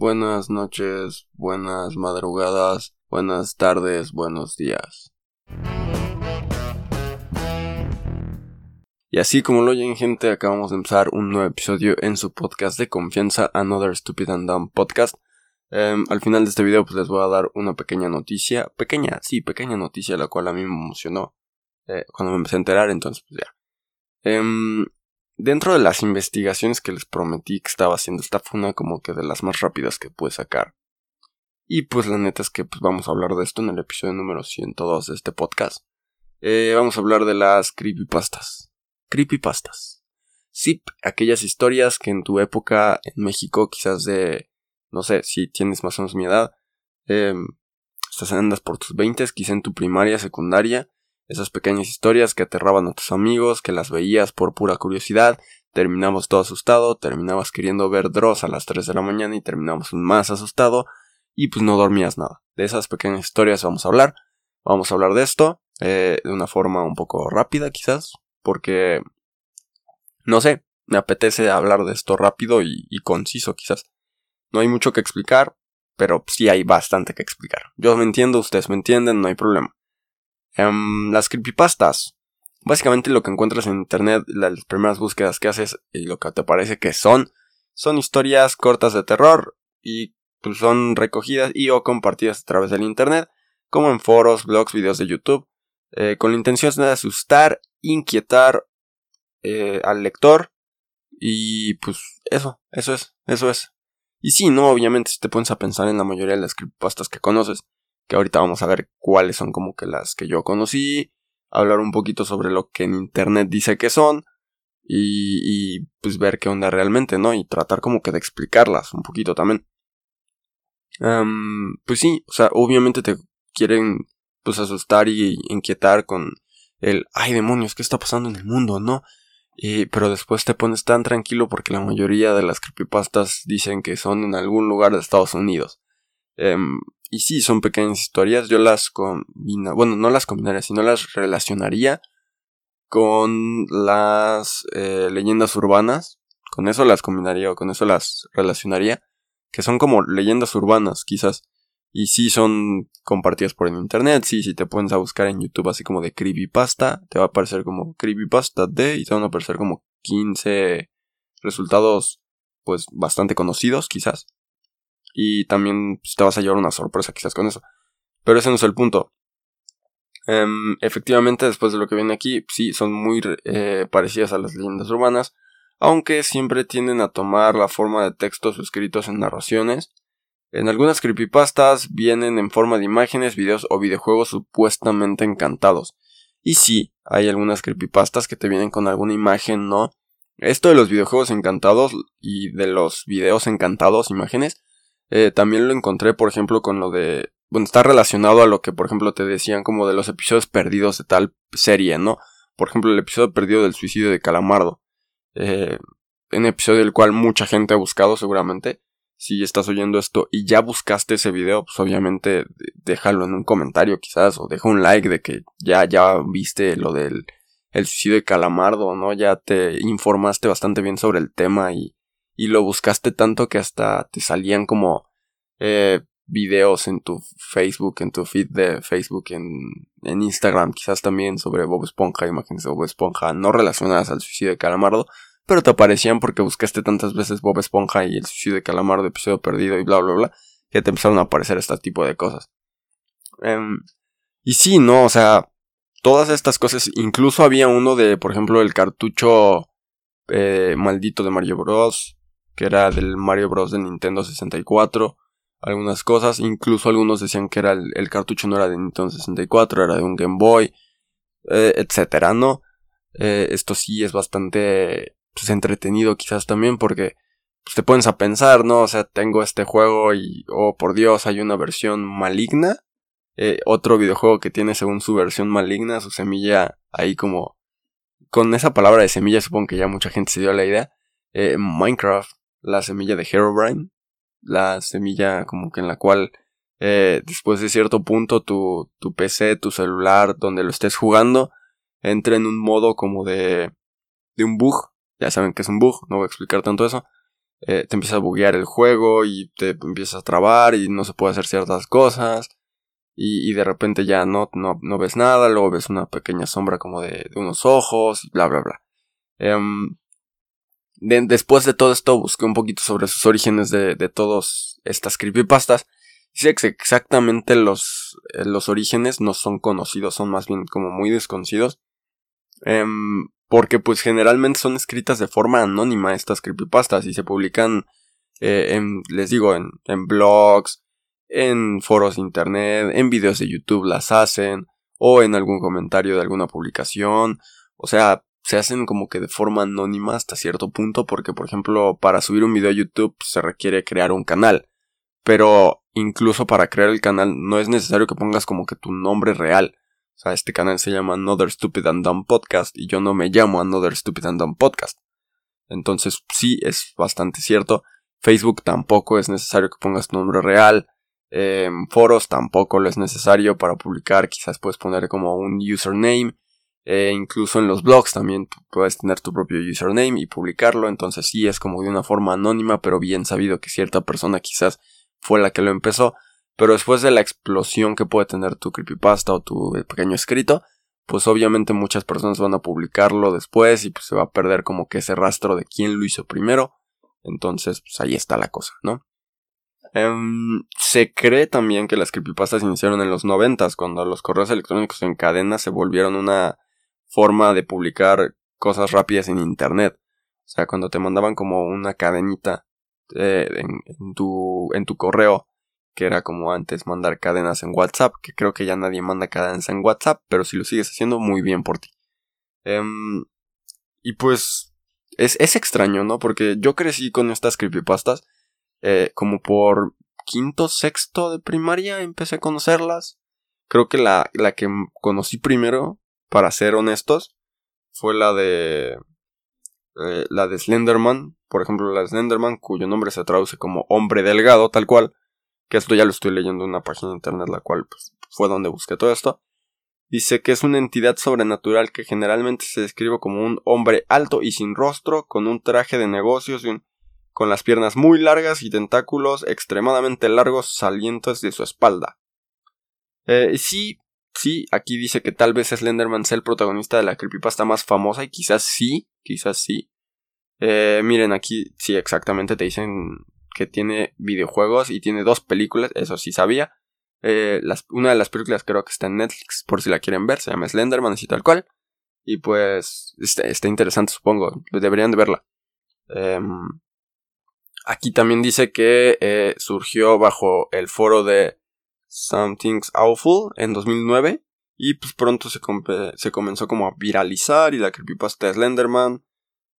buenas noches, buenas madrugadas, buenas tardes, buenos días. Y así como lo oyen gente, acabamos de empezar un nuevo episodio en su podcast de confianza, Another Stupid and Dumb Podcast. Em, al final de este video pues les voy a dar una pequeña noticia, pequeña, sí, pequeña noticia, la cual a mí me emocionó eh, cuando me empecé a enterar, entonces pues ya. Em, dentro de las investigaciones que les prometí que estaba haciendo, esta fue una como que de las más rápidas que pude sacar. Y pues la neta es que pues vamos a hablar de esto en el episodio número 102 de este podcast. Eh, vamos a hablar de las creepypastas. Creepypastas. Sí, aquellas historias que en tu época en México, quizás de, no sé, si tienes más o menos mi edad, eh, estás andas por tus 20, quizás en tu primaria, secundaria, esas pequeñas historias que aterraban a tus amigos, que las veías por pura curiosidad, terminamos todo asustado, terminabas queriendo ver Dross a las 3 de la mañana y terminamos más asustado y pues no dormías nada. De esas pequeñas historias vamos a hablar. Vamos a hablar de esto eh, de una forma un poco rápida quizás, porque no sé, me apetece hablar de esto rápido y, y conciso quizás. No hay mucho que explicar, pero sí hay bastante que explicar. Yo me entiendo, ustedes me entienden, no hay problema. Em, las creepypastas. Básicamente lo que encuentras en internet, las primeras búsquedas que haces y lo que te parece que son, son historias cortas de terror y pues, son recogidas y o compartidas a través del internet, como en foros, blogs, videos de YouTube, eh, con la intención de asustar, inquietar eh, al lector y pues eso, eso es, eso es. Y sí, no, obviamente si te pones a pensar en la mayoría de las creepypastas que conoces, que ahorita vamos a ver cuáles son como que las que yo conocí, hablar un poquito sobre lo que en internet dice que son y, y pues ver qué onda realmente, ¿no? Y tratar como que de explicarlas un poquito también. pues sí, o sea, obviamente te quieren pues asustar y inquietar con el ay demonios, ¿qué está pasando en el mundo, no? Y, pero después te pones tan tranquilo porque la mayoría de las creepypastas dicen que son en algún lugar de Estados Unidos. Em, y sí, son pequeñas historias. Yo las combina, bueno, no las combinaría, sino las relacionaría con las eh, leyendas urbanas. Con eso las combinaría o con eso las relacionaría. Que son como leyendas urbanas, quizás. Y sí son compartidas por el internet. Sí, si te pones a buscar en YouTube así como de creepypasta, te va a aparecer como creepypasta de y te van a aparecer como 15 resultados pues bastante conocidos, quizás y también pues, te vas a llevar una sorpresa quizás con eso. Pero ese no es el punto. Em, efectivamente, después de lo que viene aquí, sí, son muy eh, parecidas a las leyendas urbanas, aunque siempre tienden a tomar la forma de textos escritos en narraciones. En algunas creepypastas vienen en forma de imágenes, videos o videojuegos supuestamente encantados. Y sí, hay algunas creepypastas que te vienen con alguna imagen, ¿no? Esto de los videojuegos encantados y de los videos encantados, imágenes, eh, también lo encontré, por ejemplo, con lo de... Bueno, está relacionado a lo que, por ejemplo, te decían como de los episodios perdidos de tal serie, ¿no? Por ejemplo, el episodio perdido del suicidio de Calamardo. Eh, un episodio del cual mucha gente ha buscado seguramente. Si estás oyendo esto y ya buscaste ese video, pues obviamente déjalo en un comentario quizás o deja un like de que ya, ya viste lo del el suicidio de Calamardo, ¿no? Ya te informaste bastante bien sobre el tema y, y lo buscaste tanto que hasta te salían como eh, videos en tu Facebook, en tu feed de Facebook, en, en Instagram, quizás también sobre Bob Esponja, imágenes de Bob Esponja no relacionadas al suicidio de Calamardo, pero te aparecían porque buscaste tantas veces Bob Esponja y el suicidio de Calamardo, episodio perdido y bla bla bla, que te empezaron a aparecer este tipo de cosas. Em, y sí, no, o sea, todas estas cosas, incluso había uno de, por ejemplo, el cartucho eh, maldito de Mario Bros que era del Mario Bros. de Nintendo 64. Algunas cosas, incluso algunos decían que era el, cartucho no era de Nintendo 64, era de un Game Boy, eh, etcétera, ¿no? Eh, esto sí es bastante pues, entretenido quizás también porque pues, te pones a pensar, ¿no? O sea, tengo este juego y, oh por Dios, hay una versión maligna. Eh, otro videojuego que tiene según su versión maligna, su semilla ahí como... Con esa palabra de semilla supongo que ya mucha gente se dio la idea. Minecraft la semilla de Herobrine, la semilla como que en la cual eh, después de cierto punto tu, tu PC, tu celular, donde lo estés jugando, entra en un modo como de, de un bug. Ya saben que es un bug, no voy a explicar tanto eso. eh, te empieza a buguear el juego y te empieza a trabar y no se puede hacer ciertas cosas. Y, de repente ya no, no, no, ves nada, luego ves una pequeña sombra como de, unos ojos, y bla, bla, bla. Em, después de todo esto busqué un poquito sobre sus orígenes de, de todas estas creepypastas. Dice que exactamente los, eh, los orígenes no son conocidos, son más bien como muy desconocidos. Em, porque pues generalmente son escritas de forma anónima estas creepypastas y se publican eh, en, les digo, en, en blogs, en foros de internet, en videos de YouTube las hacen, o en algún comentario de alguna publicación. O sea, se hacen como que de forma anónima hasta cierto punto, porque por ejemplo, para subir un video a YouTube se requiere crear un canal. Pero incluso para crear el canal no es necesario que pongas como que tu nombre real. O sea, este canal se llama Another Stupid and Dumb Podcast y yo no me llamo Another Stupid and Dumb Podcast. Entonces, sí, es bastante cierto. Facebook tampoco es necesario que pongas tu nombre real. En foros tampoco lo es necesario para publicar. Quizás puedes poner como un username. E incluso en los blogs también puedes tener tu propio username y publicarlo. Entonces sí es como de una forma anónima, pero bien sabido que cierta persona quizás fue la que lo empezó. Pero después de la explosión que puede tener tu creepypasta o tu pequeño escrito, pues obviamente muchas personas van a publicarlo después y pues se va a perder como que ese rastro de quién lo hizo primero. Entonces, pues ahí está la cosa, ¿no? Em, se cree también que las creepypastas iniciaron en los noventas, cuando los correos electrónicos en cadena se volvieron una forma de publicar cosas rápidas en internet. O sea, cuando te mandaban como una cadenita eh, en, tu, en tu correo que era como antes mandar cadenas en WhatsApp, que creo que ya nadie manda cadenas en WhatsApp, pero si lo sigues haciendo, muy bien por ti. Em, y pues es, es, extraño, ¿no? Porque yo crecí con estas creepypastas, eh, como por quinto, sexto de primaria empecé a conocerlas. Creo que la, la que conocí primero, para ser honestos, fue la de... Eh, la de Slenderman, por ejemplo, la de Slenderman, cuyo nombre se traduce como hombre delgado, tal cual que esto ya lo estoy leyendo en una página de internet la cual pues, fue donde busqué todo esto. Dice que es una entidad sobrenatural que generalmente se describe como un hombre alto y sin rostro, con un traje de negocios y con las piernas muy largas y tentáculos extremadamente largos salientes de su espalda. Eh, sí, sí, aquí dice que tal vez Slenderman sea el protagonista de la creepypasta más famosa y quizás sí, quizás sí. Eh, miren aquí, sí, exactamente te dicen que tiene videojuegos y tiene dos películas, eso sí sabía. Eh, una de las películas creo que está en Netflix, por si la quieren ver, se llama Slenderman, así tal cual. Y pues está, interesante, supongo, deberían de verla. Em, aquí también dice que eh, surgió bajo el foro de Something's Awful en 2009 y pues pronto se, comenzó como a viralizar y la creepypasta de Slenderman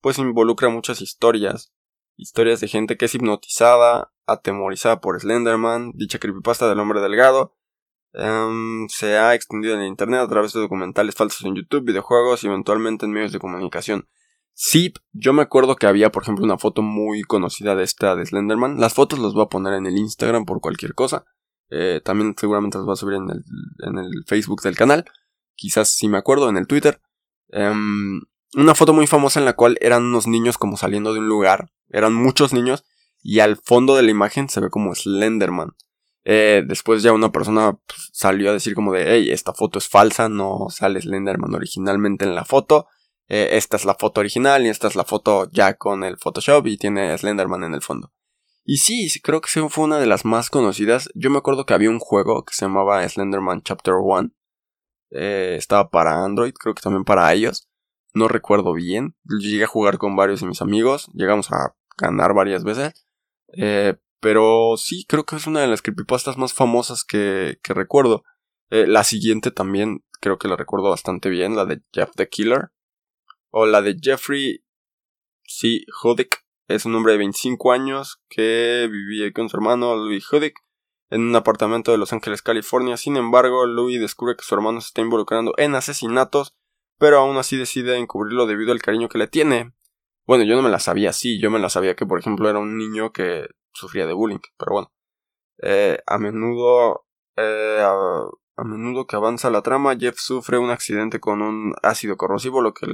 pues involucra muchas historias historias de gente que es hipnotizada, atemorizada por Slenderman, dicha creepypasta del hombre delgado. Em, se ha extendido en internet a través de documentales falsos en YouTube, videojuegos y eventualmente en medios de comunicación. Sí, yo me acuerdo que había, por ejemplo, una foto muy conocida de esta de Slenderman. Las fotos las voy a poner en el Instagram por cualquier cosa. Eh, también seguramente las voy a subir en el, en el Facebook del canal. Quizás si me acuerdo en el Twitter. Em, una foto muy famosa en la cual eran unos niños como saliendo de un lugar eran muchos niños y al fondo de la imagen se ve como Slenderman. Eh, después ya una persona pues, salió a decir como de, hey, esta foto es falsa, no sale Slenderman originalmente en la foto. Eh, esta es la foto original y esta es la foto ya con el Photoshop y tiene Slenderman en el fondo. Y sí, creo que fue una de las más conocidas. Yo me acuerdo que había un juego que se llamaba Slenderman Chapter 1. Eh, estaba para Android, creo que también para ellos. No recuerdo bien. Llegué a jugar con varios de mis amigos. Llegamos a ganar varias veces. Eh, pero sí, creo que es una de las creepypastas más famosas que, que recuerdo. Eh, la siguiente también creo que la recuerdo bastante bien, la de Jeff the Killer. O la de Jeffrey C. Hudick. Es un hombre de 25 años que vivía con su hermano Louis Hudick en un apartamento de Los Ángeles, California. Sin embargo, Louis descubre que su hermano se está involucrando en asesinatos, pero aún así decide encubrirlo debido al cariño que le tiene. Bueno, yo no me la sabía así, yo me la sabía que, por ejemplo, era un niño que sufría de bullying, pero bueno. Eh, a menudo, eh, a, menudo que avanza la trama, Jeff sufre un accidente con un ácido corrosivo, lo que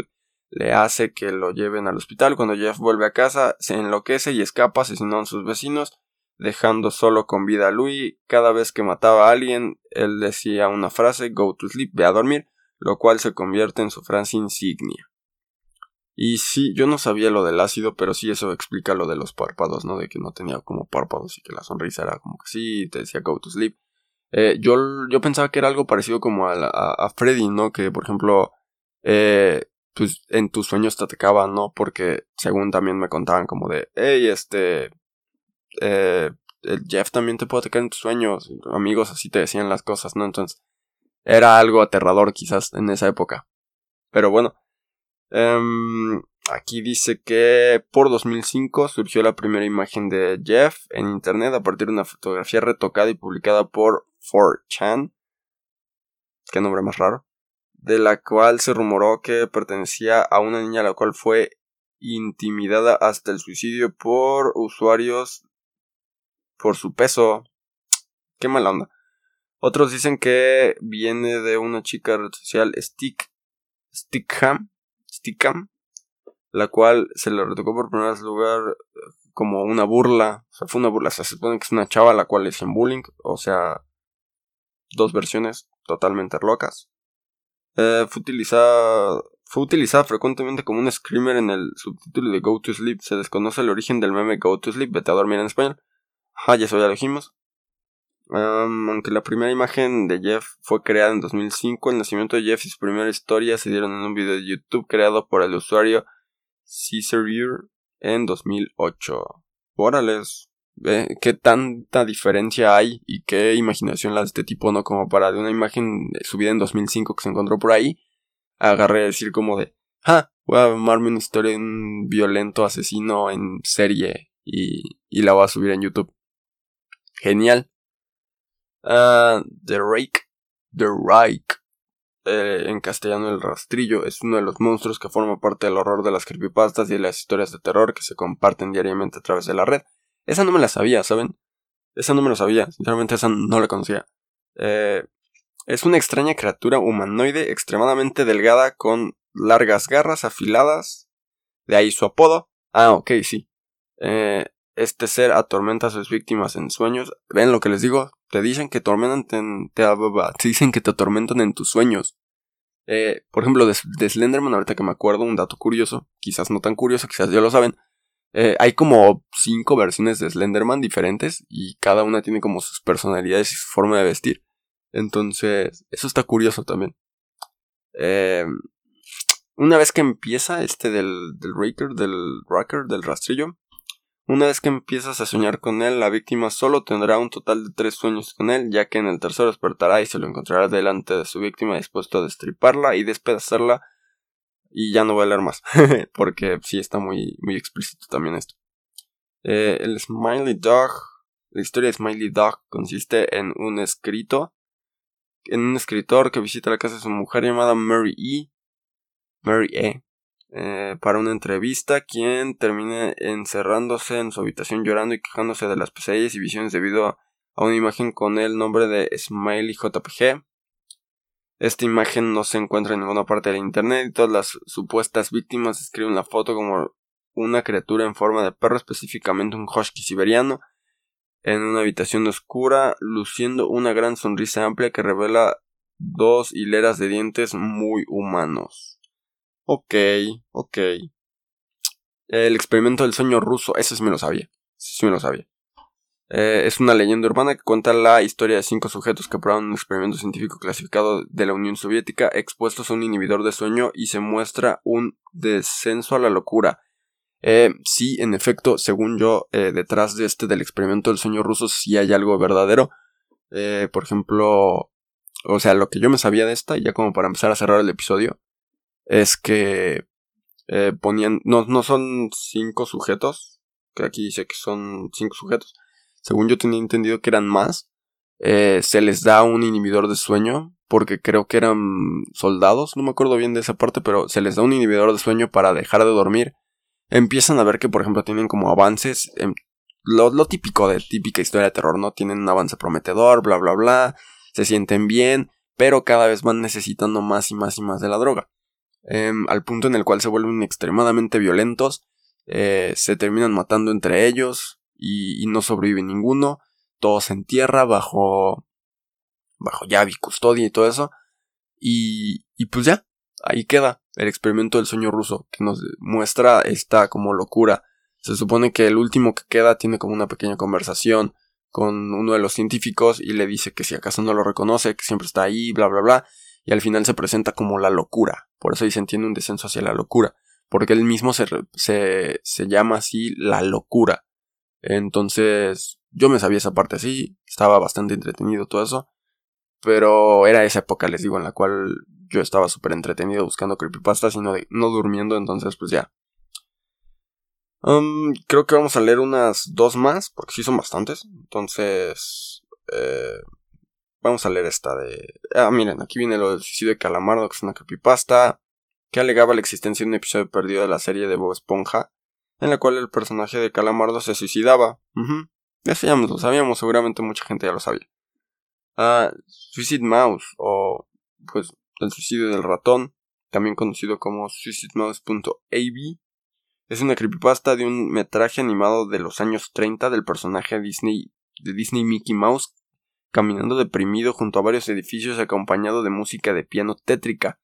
le hace que lo lleven al hospital. Cuando Jeff vuelve a casa, se enloquece y escapa asesinando a sus vecinos, dejando solo con vida a Louis. Cada vez que mataba a alguien, él decía una frase, go to sleep, ve a dormir, lo cual se convierte en su frase insignia. Y sí, yo no sabía lo del ácido, pero sí eso explica lo de los párpados, ¿no? De que no tenía como párpados y que la sonrisa era como que sí, te decía go to sleep. Eh, yo, yo pensaba que era algo parecido como a, a, Freddy, ¿no? Que por ejemplo, eh, pues en tus sueños te atacaban, ¿no? Porque según también me contaban como de, hey, este, eh, el Jeff también te puede atacar en tus sueños, amigos así te decían las cosas, ¿no? Entonces, era algo aterrador quizás en esa época. Pero bueno, Em, aquí dice que por 2005 surgió la primera imagen de Jeff en internet a partir de una fotografía retocada y publicada por 4chan. Qué nombre más raro. De la cual se rumoró que pertenecía a una niña la cual fue intimidada hasta el suicidio por usuarios por su peso. Qué mala onda. Otros dicen que viene de una chica red social Stick Stickham Stickham, la cual se le retocó por primer lugar eh, como una burla, o sea, fue una burla, se supone que es una chava la cual le hacen bullying, o sea, dos versiones totalmente locas. Eh, fue utilizada fue utilizada frecuentemente como un screamer en el subtítulo de Go to Sleep. Se desconoce el origen del meme Go to Sleep, vete a dormir en español. Ah, ya eso lo dijimos aunque la primera imagen de Jeff fue creada en 2005, el nacimiento de Jeff y su primera historia se dieron en un video de YouTube creado por el usuario Caesar en 2008. Órales, qué tanta diferencia hay y qué imaginación la de este tipo, ¿no? Como para de una imagen subida en 2005 que se encontró por ahí, agarré a decir como de, ah, voy a armarme una historia de un violento asesino en serie y, y la voy a subir en YouTube. Genial. Uh, The Rake, The Rake, eh, en castellano el rastrillo, es uno de los monstruos que forma parte del horror de las creepypastas y de las historias de terror que se comparten diariamente a través de la red. Esa no me la sabía, ¿saben? Esa no me lo sabía, sinceramente esa no la conocía. Eh, es una extraña criatura humanoide extremadamente delgada con largas garras afiladas. De ahí su apodo. Ah, ok, sí. Eh, este ser atormenta a sus víctimas en sueños. ¿Ven lo que les digo? Te dicen que tormentan, te, te dicen que te atormentan en tus sueños. Eh, por ejemplo, de, Slenderman, ahorita que me acuerdo, un dato curioso, quizás no tan curioso, quizás ya lo saben. Eh, hay como cinco versiones de Slenderman diferentes y cada una tiene como sus personalidades y su forma de vestir. Entonces, eso está curioso también. Eh, una vez que empieza este del, Raker, del Rocker, del rastrillo, una vez que empiezas a soñar con él, la víctima solo tendrá un total de tres sueños con él, ya que en el tercero despertará y se lo encontrará delante de su víctima dispuesto a destriparla y despedazarla y ya no va a leer más, porque sí está muy, muy explícito también esto. Eh, el Smiley Dog, la historia de Smiley Dog consiste en un escrito, en un escritor que visita la casa de su mujer llamada Mary E. Mary E. Eh, para una entrevista, quien termina encerrándose en su habitación llorando y quejándose de las pesadillas y visiones debido a, una imagen con el nombre de Smiley JPG. Esta imagen no se encuentra en ninguna parte de internet y todas las supuestas víctimas escriben la foto como una criatura en forma de perro, específicamente un husky siberiano, en una habitación oscura, luciendo una gran sonrisa amplia que revela dos hileras de dientes muy humanos. Ok, ok. El experimento del sueño ruso, eso sí me lo sabía. Sí me lo sabía. Eh, es una leyenda urbana que cuenta la historia de cinco sujetos que probaron un experimento científico clasificado de la Unión Soviética expuestos a un inhibidor de sueño y se muestra un descenso a la locura. Eh, sí, en efecto, según yo, eh, detrás de este del experimento del sueño ruso sí hay algo verdadero. Eh, por ejemplo, o sea, lo que yo me sabía de esta, ya como para empezar a cerrar el episodio, es que eh, ponían, no, no son cinco sujetos, que aquí dice que son cinco sujetos, según yo tenía entendido que eran más, eh, se les da un inhibidor de sueño, porque creo que eran soldados, no me acuerdo bien de esa parte, pero se les da un inhibidor de sueño para dejar de dormir. Empiezan a ver que, por ejemplo, tienen como avances, lo, típico de típica historia de terror, ¿no? Tienen un avance prometedor, bla, bla, bla, se sienten bien, pero cada vez van necesitando más y más y más de la droga. em, al punto en el cual se vuelven extremadamente violentos, eh, se terminan matando entre ellos y, no sobrevive ninguno, todos en tierra bajo bajo llave y custodia y todo eso y, y pues ya, ahí queda el experimento del sueño ruso que nos muestra esta como locura. Se supone que el último que queda tiene como una pequeña conversación con uno de los científicos y le dice que si acaso no lo reconoce, que siempre está ahí, bla, bla, bla, y al final se presenta como la locura. Por eso dicen tiene un descenso hacia la locura, porque él mismo se, se, se llama así la locura. Entonces, yo me sabía esa parte así, estaba bastante entretenido todo eso, pero era esa época, les digo, en la cual yo estaba súper entretenido buscando creepypastas y no, durmiendo, entonces pues ya, Um, creo que vamos a leer unas dos más, porque sí son bastantes. Entonces, eh, vamos a leer esta de... Ah, miren, aquí viene lo del suicidio de Calamardo, que es una creepypasta, que alegaba la existencia de un episodio perdido de la serie de Bob Esponja, en la cual el personaje de Calamardo se suicidaba. Eso ya lo sabíamos, seguramente mucha gente ya lo sabía. Ah, Suicide Mouse, o pues el suicidio del ratón, también conocido como suicidemouse.ab, es una creepypasta de un metraje animado de los años 30 del personaje Disney, de Disney Mickey Mouse caminando deprimido junto a varios edificios acompañado de música de piano tétrica.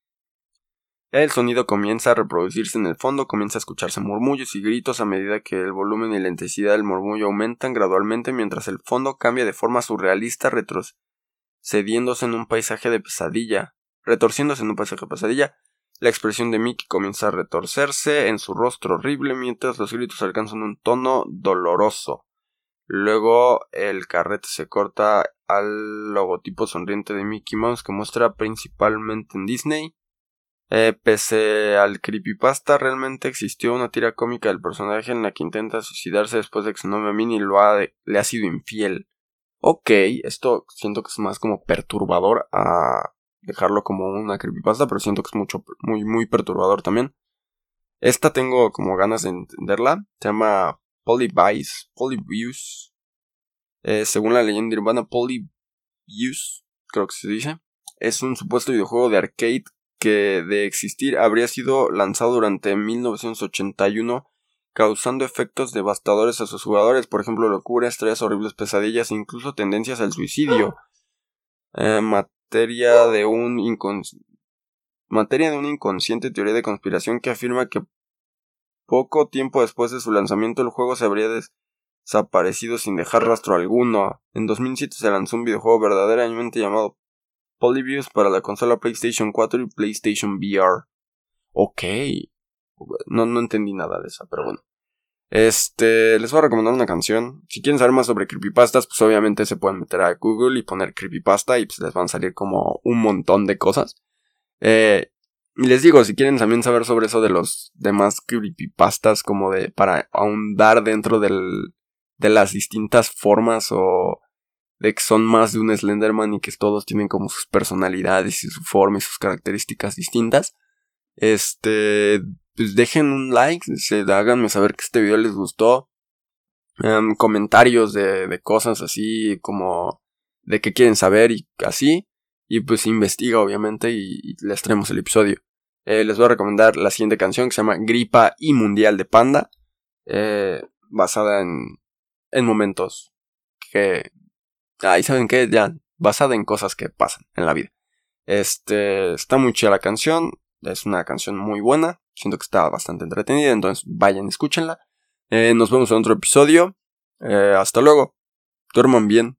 El sonido comienza a reproducirse en el fondo, comienza a escucharse murmullos y gritos a medida que el volumen y la intensidad del murmullo aumentan gradualmente mientras el fondo cambia de forma surrealista retrocediéndose en un paisaje de pesadilla, retorciéndose en un paisaje de pesadilla, la expresión de Mickey comienza a retorcerse en su rostro horrible mientras los gritos alcanzan un tono doloroso. Luego el carrete se corta al logotipo sonriente de Mickey Mouse que muestra principalmente en Disney. Eh, pese al creepypasta, realmente existió una tira cómica del personaje en la que intenta suicidarse después de que su novia Minnie lo ha le ha sido infiel. Ok, esto siento que es más como perturbador a dejarlo como una creepypasta, pero siento que es mucho, muy, muy perturbador también. Esta tengo como ganas de entenderla. Se llama Polybice, Polybius. Eh, según la leyenda urbana, Polybius, creo que se dice. Es un supuesto videojuego de arcade que de existir habría sido lanzado durante 1981 causando efectos devastadores a sus jugadores, por ejemplo locura, estrés, horribles pesadillas e incluso tendencias al suicidio. Eh, materia de un de una inconsciente teoría de conspiración que afirma que poco tiempo después de su lanzamiento el juego se habría desaparecido sin dejar rastro alguno. En 2007 se lanzó un videojuego verdaderamente llamado Polybius para la consola PlayStation 4 y PlayStation VR. Ok. No, no entendí nada de esa, pero bueno. Este, les voy a recomendar una canción. Si quieren saber más sobre creepypastas, pues obviamente se pueden meter a Google y poner creepypasta y pues les van a salir como un montón de cosas. Eh, y les digo, si quieren también saber sobre eso de los demás creepypastas, como de para ahondar dentro de las distintas formas o de que son más de un Slenderman y que todos tienen como sus personalidades y su forma y sus características distintas. Este, pues dejen un like, se, háganme saber que este video les gustó. Em, comentarios de, de cosas así como de qué quieren saber y así. Y pues investiga obviamente y, les traemos el episodio. Eh, les voy a recomendar la siguiente canción que se llama Gripa y Mundial de Panda. Eh, basada en, en momentos que... Ahí saben que ya, basada en cosas que pasan en la vida. Este, está muy chida la canción, es una canción muy buena. Siento que está bastante entretenida, entonces vayan, escúchenla. Eh, nos vemos en otro episodio. Eh, hasta luego. Duerman bien.